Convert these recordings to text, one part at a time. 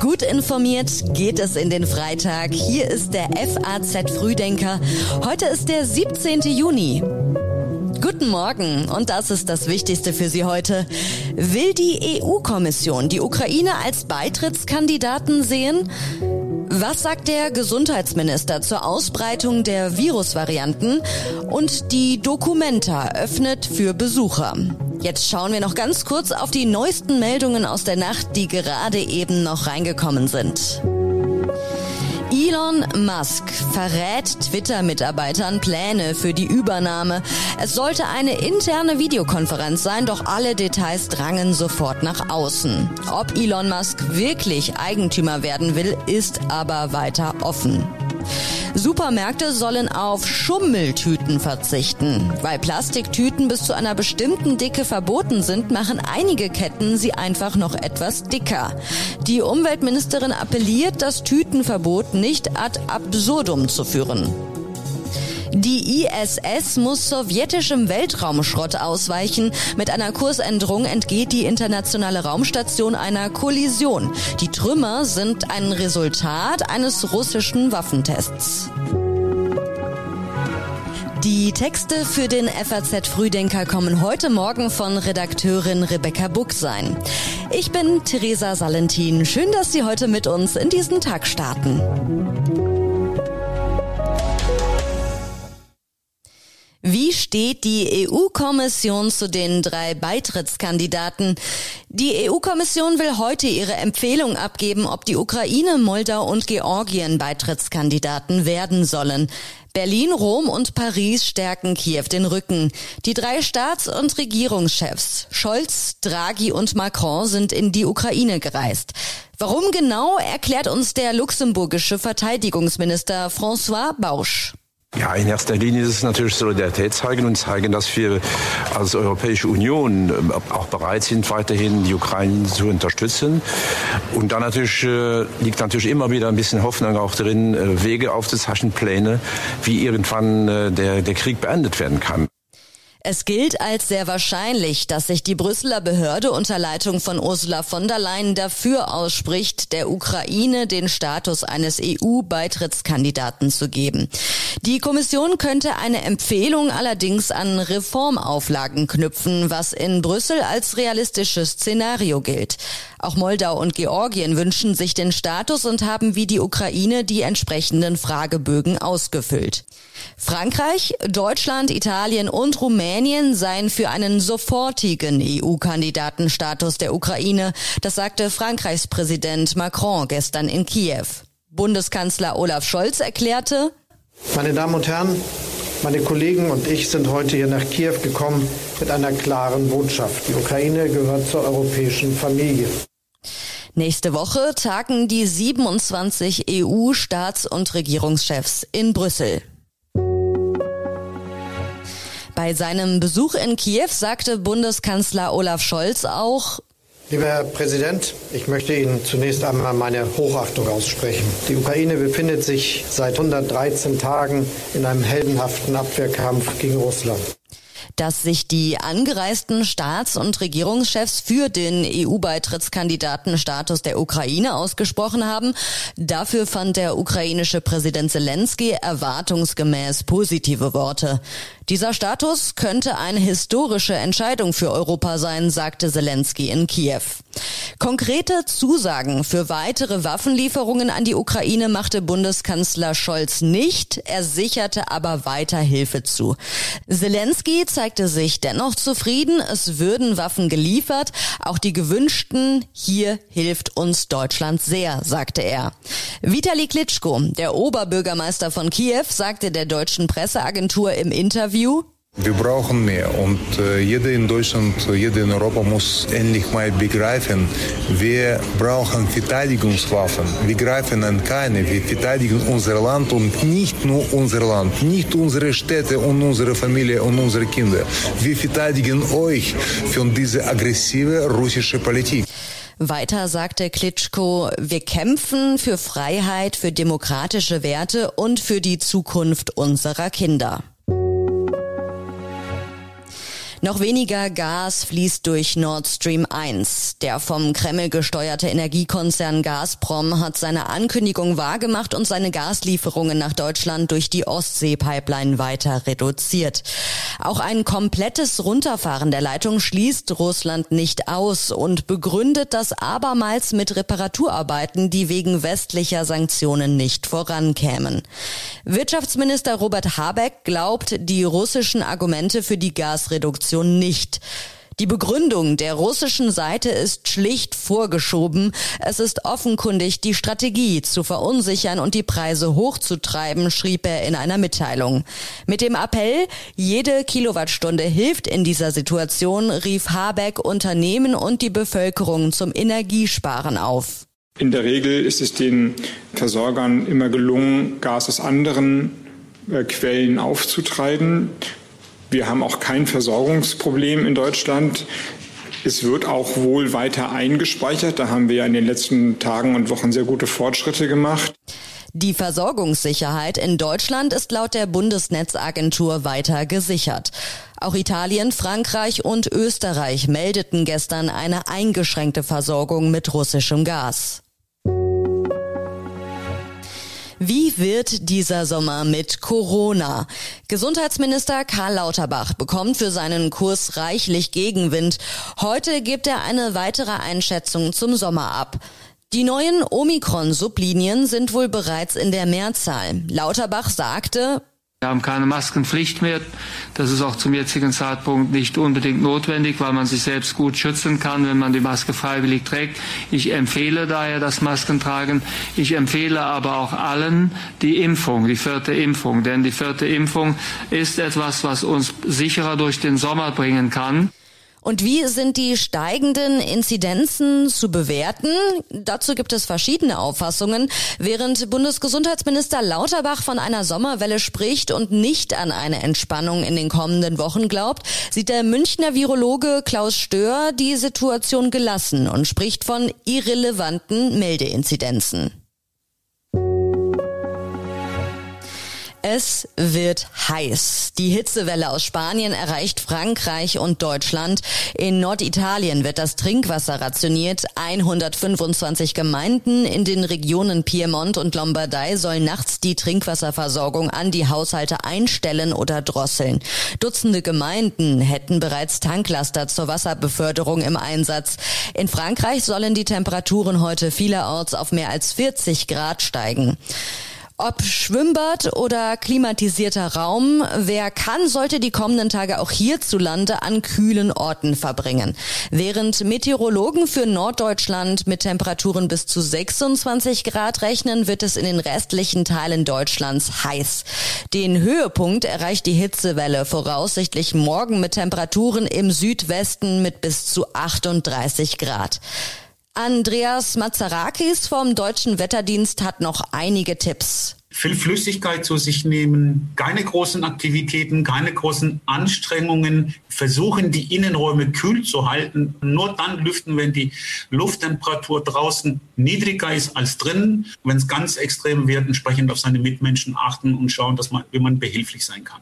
Gut informiert geht es in den Freitag. Hier ist der FAZ Frühdenker. Heute ist der 17. Juni. Guten Morgen und das ist das Wichtigste für Sie heute. Will die EU-Kommission die Ukraine als Beitrittskandidaten sehen? Was sagt der Gesundheitsminister zur Ausbreitung der Virusvarianten? Und die Documenta öffnet für Besucher. Jetzt schauen wir noch ganz kurz auf die neuesten Meldungen aus der Nacht, die gerade eben noch reingekommen sind. Elon Musk verrät Twitter-Mitarbeitern Pläne für die Übernahme. Es sollte eine interne Videokonferenz sein, doch alle Details drangen sofort nach außen. Ob Elon Musk wirklich Eigentümer werden will, ist aber weiter offen. Supermärkte sollen auf Schummeltüten verzichten. Weil Plastiktüten bis zu einer bestimmten Dicke verboten sind, machen einige Ketten sie einfach noch etwas dicker. Die Umweltministerin appelliert, das Tütenverbot nicht ad absurdum zu führen. Die ISS muss sowjetischem Weltraumschrott ausweichen. Mit einer Kursänderung entgeht die internationale Raumstation einer Kollision. Die Trümmer sind ein Resultat eines russischen Waffentests. Die Texte für den FAZ Frühdenker kommen heute Morgen von Redakteurin Rebecca Buchsein. Ich bin Theresa Salentin. Schön, dass Sie heute mit uns in diesen Tag starten. Wie steht die EU-Kommission zu den drei Beitrittskandidaten? Die EU-Kommission will heute ihre Empfehlung abgeben, ob die Ukraine, Moldau und Georgien Beitrittskandidaten werden sollen. Berlin, Rom und Paris stärken Kiew den Rücken. Die drei Staats- und Regierungschefs Scholz, Draghi und Macron sind in die Ukraine gereist. Warum genau, erklärt uns der luxemburgische Verteidigungsminister François Bausch. Ja, in erster Linie ist es natürlich Solidarität zeigen und zeigen, dass wir als Europäische Union ähm, auch bereit sind, weiterhin die Ukraine zu unterstützen. Und dann natürlich äh, liegt natürlich immer wieder ein bisschen Hoffnung auch drin, äh, Wege aufzuzeichnen, Pläne, wie irgendwann äh, der, der Krieg beendet werden kann. Es gilt als sehr wahrscheinlich, dass sich die Brüsseler Behörde unter Leitung von Ursula von der Leyen dafür ausspricht, der Ukraine den Status eines EU-Beitrittskandidaten zu geben. Die Kommission könnte eine Empfehlung allerdings an Reformauflagen knüpfen, was in Brüssel als realistisches Szenario gilt. Auch Moldau und Georgien wünschen sich den Status und haben wie die Ukraine die entsprechenden Fragebögen ausgefüllt. Frankreich, Deutschland, Italien und Rumänien seien für einen sofortigen EU-Kandidatenstatus der Ukraine. Das sagte Frankreichs Präsident Macron gestern in Kiew. Bundeskanzler Olaf Scholz erklärte, meine Damen und Herren, meine Kollegen und ich sind heute hier nach Kiew gekommen mit einer klaren Botschaft. Die Ukraine gehört zur europäischen Familie. Nächste Woche tagen die 27 EU-Staats- und Regierungschefs in Brüssel. Bei seinem Besuch in Kiew sagte Bundeskanzler Olaf Scholz auch, Lieber Herr Präsident, ich möchte Ihnen zunächst einmal meine Hochachtung aussprechen. Die Ukraine befindet sich seit 113 Tagen in einem heldenhaften Abwehrkampf gegen Russland dass sich die angereisten Staats- und Regierungschefs für den EU-Beitrittskandidatenstatus der Ukraine ausgesprochen haben. Dafür fand der ukrainische Präsident Zelensky erwartungsgemäß positive Worte. Dieser Status könnte eine historische Entscheidung für Europa sein, sagte Zelensky in Kiew. Konkrete Zusagen für weitere Waffenlieferungen an die Ukraine machte Bundeskanzler Scholz nicht, er sicherte aber weiter Hilfe zu. Zelensky zeigte sich dennoch zufrieden, es würden Waffen geliefert, auch die gewünschten, hier hilft uns Deutschland sehr, sagte er. Vitali Klitschko, der Oberbürgermeister von Kiew, sagte der deutschen Presseagentur im Interview, wir brauchen mehr und äh, jeder in Deutschland, jeder in Europa muss endlich mal begreifen, wir brauchen Verteidigungswaffen. Wir greifen an keine, wir verteidigen unser Land und nicht nur unser Land, nicht unsere Städte und unsere Familie und unsere Kinder. Wir verteidigen euch von dieser aggressive russische Politik. Weiter sagte Klitschko, wir kämpfen für Freiheit, für demokratische Werte und für die Zukunft unserer Kinder. Noch weniger Gas fließt durch Nord Stream 1. Der vom Kreml gesteuerte Energiekonzern Gazprom hat seine Ankündigung wahrgemacht und seine Gaslieferungen nach Deutschland durch die Ostsee-Pipeline weiter reduziert. Auch ein komplettes Runterfahren der Leitung schließt Russland nicht aus und begründet das abermals mit Reparaturarbeiten, die wegen westlicher Sanktionen nicht vorankämen. Wirtschaftsminister Robert Habeck glaubt, die russischen Argumente für die Gasreduktion Produktion nicht. Die Begründung der russischen Seite ist schlicht vorgeschoben. Es ist offenkundig die Strategie zu verunsichern und die Preise hochzutreiben, schrieb er in einer Mitteilung. Mit dem Appell, jede Kilowattstunde hilft in dieser Situation, rief Habeck Unternehmen und die Bevölkerung zum Energiesparen auf. In der Regel ist es den Versorgern immer gelungen, Gas aus anderen äh, Quellen aufzutreiben. Wir haben auch kein Versorgungsproblem in Deutschland. Es wird auch wohl weiter eingespeichert. Da haben wir ja in den letzten Tagen und Wochen sehr gute Fortschritte gemacht. Die Versorgungssicherheit in Deutschland ist laut der Bundesnetzagentur weiter gesichert. Auch Italien, Frankreich und Österreich meldeten gestern eine eingeschränkte Versorgung mit russischem Gas. Wie wird dieser Sommer mit Corona? Gesundheitsminister Karl Lauterbach bekommt für seinen Kurs reichlich Gegenwind. Heute gibt er eine weitere Einschätzung zum Sommer ab. Die neuen Omikron-Sublinien sind wohl bereits in der Mehrzahl. Lauterbach sagte, wir haben keine Maskenpflicht mehr. Das ist auch zum jetzigen Zeitpunkt nicht unbedingt notwendig, weil man sich selbst gut schützen kann, wenn man die Maske freiwillig trägt. Ich empfehle daher das Maskentragen. Ich empfehle aber auch allen die Impfung, die vierte Impfung. Denn die vierte Impfung ist etwas, was uns sicherer durch den Sommer bringen kann. Und wie sind die steigenden Inzidenzen zu bewerten? Dazu gibt es verschiedene Auffassungen. Während Bundesgesundheitsminister Lauterbach von einer Sommerwelle spricht und nicht an eine Entspannung in den kommenden Wochen glaubt, sieht der Münchner Virologe Klaus Stör die Situation gelassen und spricht von irrelevanten Meldeinzidenzen. Es wird heiß. Die Hitzewelle aus Spanien erreicht Frankreich und Deutschland. In Norditalien wird das Trinkwasser rationiert. 125 Gemeinden in den Regionen Piemont und Lombardei sollen nachts die Trinkwasserversorgung an die Haushalte einstellen oder drosseln. Dutzende Gemeinden hätten bereits Tanklaster zur Wasserbeförderung im Einsatz. In Frankreich sollen die Temperaturen heute vielerorts auf mehr als 40 Grad steigen. Ob Schwimmbad oder klimatisierter Raum, wer kann, sollte die kommenden Tage auch hierzulande an kühlen Orten verbringen. Während Meteorologen für Norddeutschland mit Temperaturen bis zu 26 Grad rechnen, wird es in den restlichen Teilen Deutschlands heiß. Den Höhepunkt erreicht die Hitzewelle voraussichtlich morgen mit Temperaturen im Südwesten mit bis zu 38 Grad. Andreas Mazarakis vom Deutschen Wetterdienst hat noch einige Tipps. Viel Flüssigkeit zu sich nehmen, keine großen Aktivitäten, keine großen Anstrengungen, versuchen die Innenräume kühl zu halten. Nur dann lüften, wenn die Lufttemperatur draußen niedriger ist als drinnen. Wenn es ganz extrem wird, entsprechend auf seine Mitmenschen achten und schauen, dass man, wie man behilflich sein kann.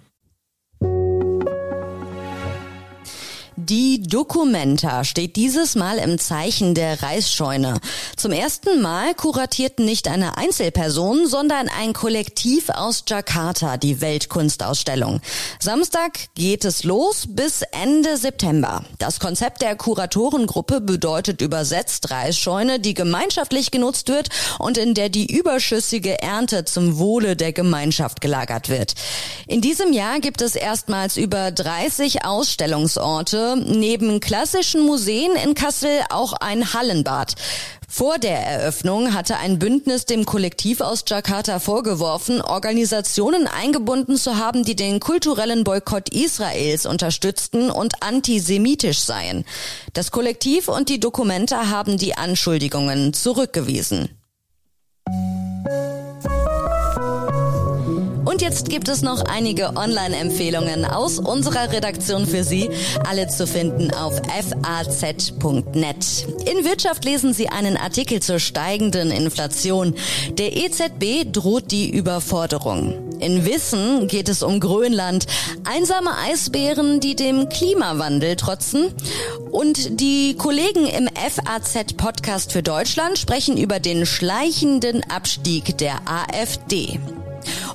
Die Documenta steht dieses Mal im Zeichen der Reisscheune. Zum ersten Mal kuratiert nicht eine Einzelperson, sondern ein Kollektiv aus Jakarta die Weltkunstausstellung. Samstag geht es los bis Ende September. Das Konzept der Kuratorengruppe bedeutet übersetzt Reisscheune, die gemeinschaftlich genutzt wird und in der die überschüssige Ernte zum Wohle der Gemeinschaft gelagert wird. In diesem Jahr gibt es erstmals über 30 Ausstellungsorte neben klassischen Museen in Kassel auch ein Hallenbad. Vor der Eröffnung hatte ein Bündnis dem Kollektiv aus Jakarta vorgeworfen, Organisationen eingebunden zu haben, die den kulturellen Boykott Israels unterstützten und antisemitisch seien. Das Kollektiv und die Dokumente haben die Anschuldigungen zurückgewiesen. Und jetzt gibt es noch einige Online-Empfehlungen aus unserer Redaktion für Sie, alle zu finden auf faz.net. In Wirtschaft lesen Sie einen Artikel zur steigenden Inflation. Der EZB droht die Überforderung. In Wissen geht es um Grönland, einsame Eisbären, die dem Klimawandel trotzen. Und die Kollegen im FAZ-Podcast für Deutschland sprechen über den schleichenden Abstieg der AfD.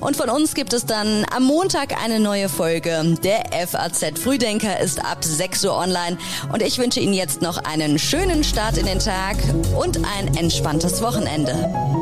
Und von uns gibt es dann am Montag eine neue Folge. Der FAZ Frühdenker ist ab 6 Uhr online. Und ich wünsche Ihnen jetzt noch einen schönen Start in den Tag und ein entspanntes Wochenende.